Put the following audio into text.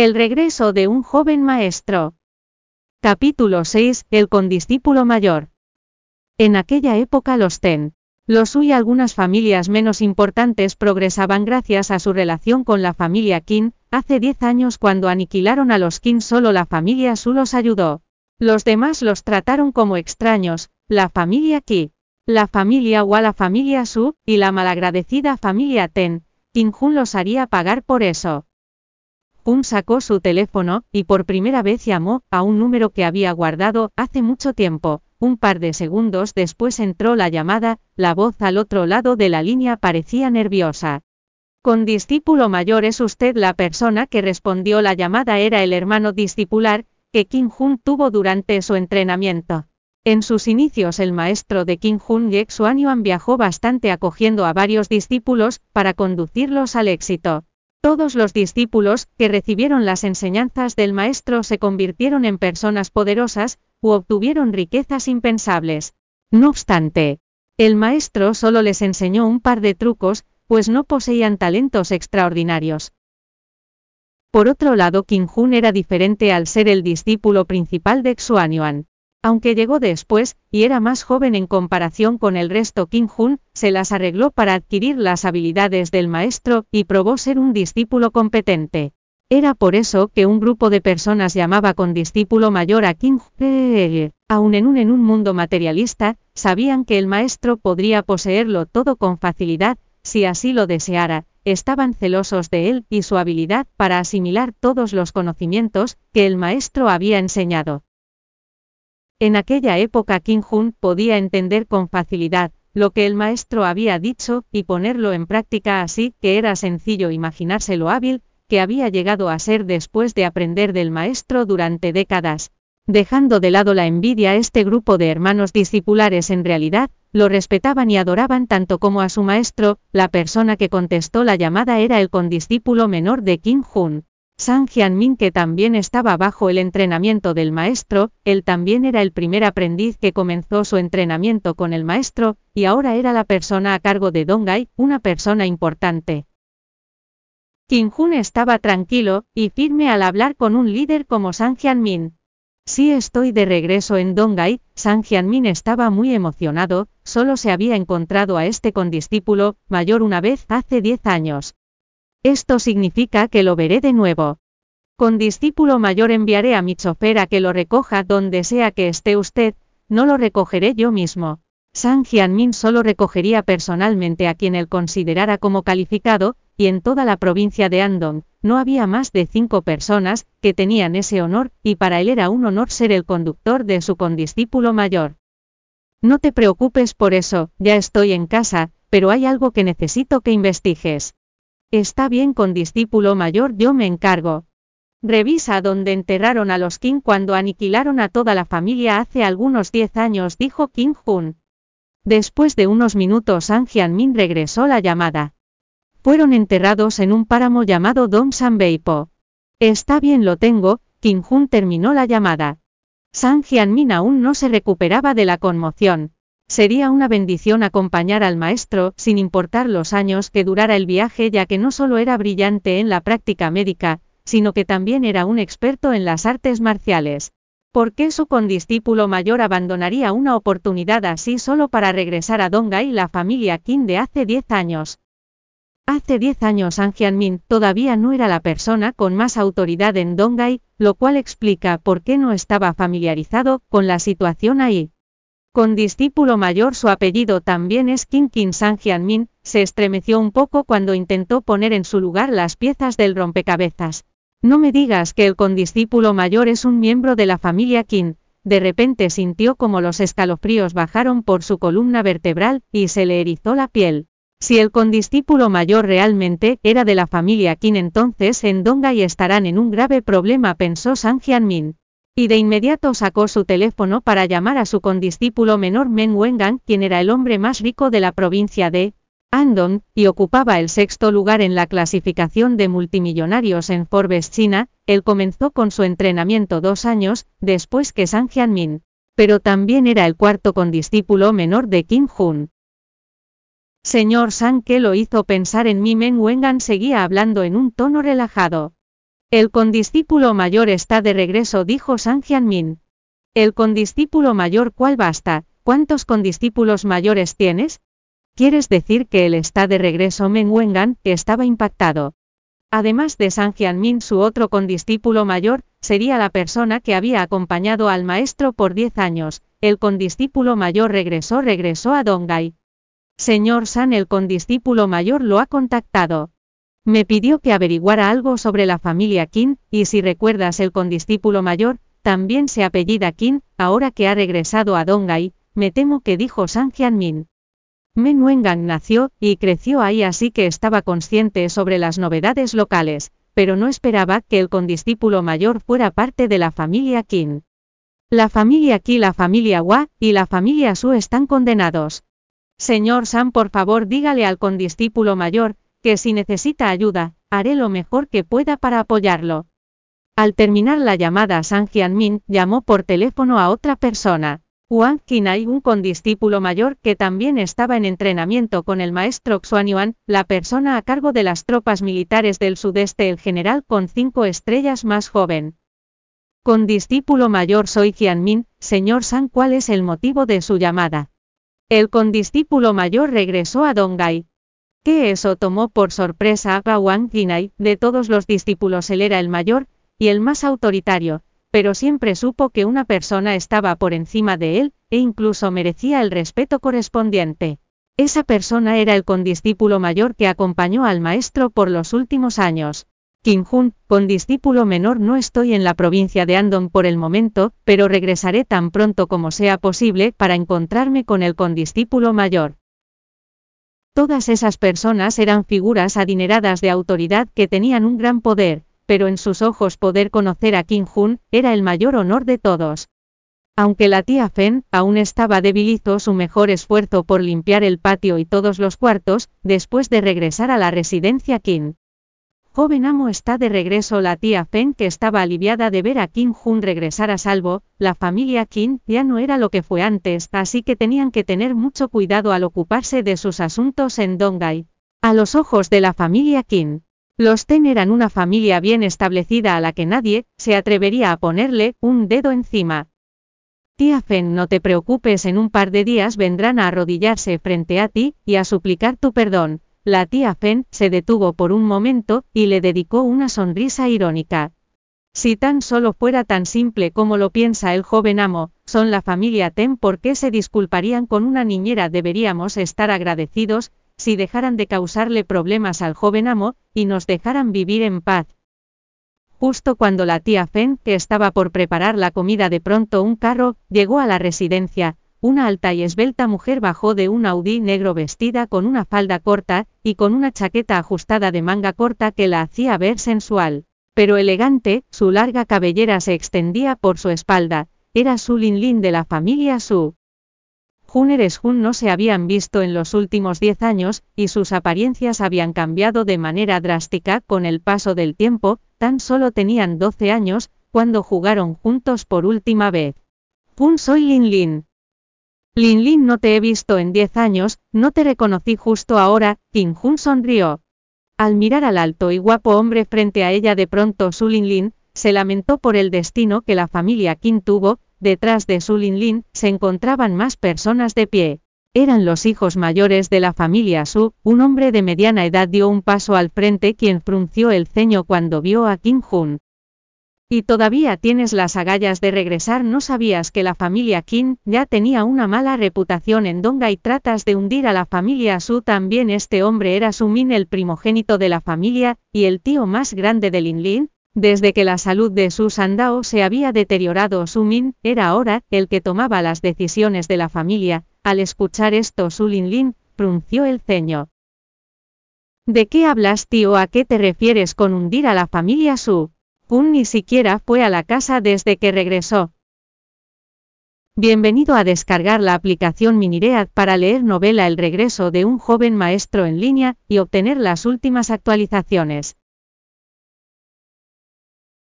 El regreso de un joven maestro. Capítulo 6. El condiscípulo mayor. En aquella época los Ten, los Su y algunas familias menos importantes progresaban gracias a su relación con la familia Qin. Hace 10 años cuando aniquilaron a los Qin solo la familia Su los ayudó. Los demás los trataron como extraños, la familia Qi, la familia Wa la familia Su, y la malagradecida familia Ten. Qin Jun los haría pagar por eso. Jun sacó su teléfono, y por primera vez llamó a un número que había guardado hace mucho tiempo. Un par de segundos después entró la llamada, la voz al otro lado de la línea parecía nerviosa. Con discípulo mayor es usted la persona que respondió la llamada era el hermano discipular, que Kim Jun tuvo durante su entrenamiento. En sus inicios el maestro de Kim Jun Yek Xuanyuan viajó bastante acogiendo a varios discípulos, para conducirlos al éxito. Todos los discípulos que recibieron las enseñanzas del maestro se convirtieron en personas poderosas, u obtuvieron riquezas impensables. No obstante, el maestro solo les enseñó un par de trucos, pues no poseían talentos extraordinarios. Por otro lado, Qin Jun era diferente al ser el discípulo principal de Xuanyuan. Aunque llegó después, y era más joven en comparación con el resto, Qin Jun se las arregló para adquirir las habilidades del maestro y probó ser un discípulo competente. Era por eso que un grupo de personas llamaba con discípulo mayor a Qin Jun. Aun en un, en un mundo materialista, sabían que el maestro podría poseerlo todo con facilidad, si así lo deseara, estaban celosos de él y su habilidad para asimilar todos los conocimientos que el maestro había enseñado. En aquella época Kim Jun podía entender con facilidad lo que el maestro había dicho y ponerlo en práctica así que era sencillo imaginarse lo hábil que había llegado a ser después de aprender del maestro durante décadas. Dejando de lado la envidia, este grupo de hermanos discipulares en realidad lo respetaban y adoraban tanto como a su maestro, la persona que contestó la llamada era el condiscípulo menor de Kim Jun. Sang Hyunmin que también estaba bajo el entrenamiento del maestro, él también era el primer aprendiz que comenzó su entrenamiento con el maestro, y ahora era la persona a cargo de Dongai, una persona importante. Kim Jun estaba tranquilo y firme al hablar con un líder como Sang Hyunmin. Sí estoy de regreso en Dongai, Sang Hyunmin estaba muy emocionado, solo se había encontrado a este condiscípulo, mayor una vez hace 10 años. Esto significa que lo veré de nuevo. Con discípulo mayor enviaré a mi chofer a que lo recoja donde sea que esté usted, no lo recogeré yo mismo. Sang Jianmin solo recogería personalmente a quien él considerara como calificado, y en toda la provincia de Andong, no había más de cinco personas que tenían ese honor, y para él era un honor ser el conductor de su condiscípulo mayor. No te preocupes por eso, ya estoy en casa, pero hay algo que necesito que investigues. Está bien con discípulo mayor yo me encargo. Revisa dónde enterraron a los Qin cuando aniquilaron a toda la familia hace algunos 10 años, dijo Qin Jun. Después de unos minutos An Min regresó la llamada. Fueron enterrados en un páramo llamado Dong Sanbeipo. Está bien lo tengo, Qin Jun terminó la llamada. San Min aún no se recuperaba de la conmoción. Sería una bendición acompañar al maestro, sin importar los años que durara el viaje, ya que no solo era brillante en la práctica médica, sino que también era un experto en las artes marciales. ¿Por qué su condiscípulo mayor abandonaría una oportunidad así solo para regresar a Donga y la familia Qin de hace 10 años? Hace 10 años An Min todavía no era la persona con más autoridad en Dongai, lo cual explica por qué no estaba familiarizado con la situación ahí. Con discípulo mayor su apellido también es Qin Qin San Min, se estremeció un poco cuando intentó poner en su lugar las piezas del rompecabezas. No me digas que el condiscípulo mayor es un miembro de la familia Qin. De repente sintió como los escalofríos bajaron por su columna vertebral, y se le erizó la piel. Si el condiscípulo mayor realmente era de la familia Qin entonces en Dongai estarán en un grave problema pensó San Min. Y de inmediato sacó su teléfono para llamar a su condiscípulo menor Men Wengan, quien era el hombre más rico de la provincia de Andong, y ocupaba el sexto lugar en la clasificación de multimillonarios en Forbes China, él comenzó con su entrenamiento dos años, después que San Jianmin. Pero también era el cuarto condiscípulo menor de Kim Jun. Señor San, ¿qué lo hizo pensar en mí? Men Wengan seguía hablando en un tono relajado. El condiscípulo mayor está de regreso, dijo San Jianmin. El condiscípulo mayor, ¿cuál basta? ¿Cuántos condiscípulos mayores tienes? ¿Quieres decir que él está de regreso? Meng Wengan, estaba impactado. Además de San Jianmin, su otro condiscípulo mayor, sería la persona que había acompañado al maestro por diez años. El condiscípulo mayor regresó, regresó a Dongai. Señor San, el condiscípulo mayor lo ha contactado. Me pidió que averiguara algo sobre la familia Qin, y si recuerdas el condiscípulo mayor, también se apellida Qin, ahora que ha regresado a Dongai, me temo que dijo San Jianmin. Men Wengang nació y creció ahí así que estaba consciente sobre las novedades locales, pero no esperaba que el condiscípulo mayor fuera parte de la familia Qin. La familia Qi, la familia Hua y la familia Su están condenados. Señor San, por favor dígale al condiscípulo mayor, que si necesita ayuda, haré lo mejor que pueda para apoyarlo. Al terminar la llamada, San Jianmin llamó por teléfono a otra persona. Wang Qinai, un condiscípulo mayor que también estaba en entrenamiento con el maestro Xuanyuan, la persona a cargo de las tropas militares del sudeste, el general con cinco estrellas más joven. Condiscípulo mayor soy Jianmin, señor San, ¿cuál es el motivo de su llamada? El condiscípulo mayor regresó a Dongai, que eso tomó por sorpresa a Wang Jinai, de todos los discípulos él era el mayor, y el más autoritario, pero siempre supo que una persona estaba por encima de él, e incluso merecía el respeto correspondiente. Esa persona era el condiscípulo mayor que acompañó al maestro por los últimos años. Kim Jun, condiscípulo menor no estoy en la provincia de Andong por el momento, pero regresaré tan pronto como sea posible para encontrarme con el condiscípulo mayor. Todas esas personas eran figuras adineradas de autoridad que tenían un gran poder, pero en sus ojos poder conocer a Kim Jun era el mayor honor de todos. Aunque la tía Fen aún estaba débil su mejor esfuerzo por limpiar el patio y todos los cuartos, después de regresar a la residencia Kim. Joven amo está de regreso la tía Feng que estaba aliviada de ver a Kim Jun regresar a salvo, la familia Kim ya no era lo que fue antes, así que tenían que tener mucho cuidado al ocuparse de sus asuntos en Dongai. A los ojos de la familia Kim. Los Ten eran una familia bien establecida a la que nadie se atrevería a ponerle un dedo encima. Tía Fen, no te preocupes, en un par de días vendrán a arrodillarse frente a ti y a suplicar tu perdón, la tía Fen se detuvo por un momento y le dedicó una sonrisa irónica. Si tan solo fuera tan simple como lo piensa el joven amo, son la familia Ten, ¿por qué se disculparían con una niñera? Deberíamos estar agradecidos, si dejaran de causarle problemas al joven amo, y nos dejaran vivir en paz. Justo cuando la tía Fen, que estaba por preparar la comida de pronto un carro, llegó a la residencia, una alta y esbelta mujer bajó de un Audi negro vestida con una falda corta, y con una chaqueta ajustada de manga corta que la hacía ver sensual. Pero elegante, su larga cabellera se extendía por su espalda, era Su Lin Lin de la familia Su. Juneres Jun no se habían visto en los últimos diez años, y sus apariencias habían cambiado de manera drástica con el paso del tiempo, tan solo tenían 12 años, cuando jugaron juntos por última vez. Jun soy Lin Lin. Lin Lin no te he visto en diez años, no te reconocí justo ahora, Kim Jun sonrió. Al mirar al alto y guapo hombre frente a ella de pronto Su Lin Lin, se lamentó por el destino que la familia Kim tuvo, detrás de Su Lin Lin, se encontraban más personas de pie. Eran los hijos mayores de la familia Su, un hombre de mediana edad dio un paso al frente quien frunció el ceño cuando vio a Kim Jun. Y todavía tienes las agallas de regresar. ¿No sabías que la familia Qin ya tenía una mala reputación en Donga y tratas de hundir a la familia Su? También este hombre era Su Min, el primogénito de la familia, y el tío más grande de Lin Lin. Desde que la salud de Su Sandao se había deteriorado, Su Min era ahora el que tomaba las decisiones de la familia. Al escuchar esto, Su Lin Lin frunció el ceño. ¿De qué hablas, tío? ¿A qué te refieres con hundir a la familia Su? Kun ni siquiera fue a la casa desde que regresó. Bienvenido a descargar la aplicación Miniread para leer novela El regreso de un joven maestro en línea y obtener las últimas actualizaciones.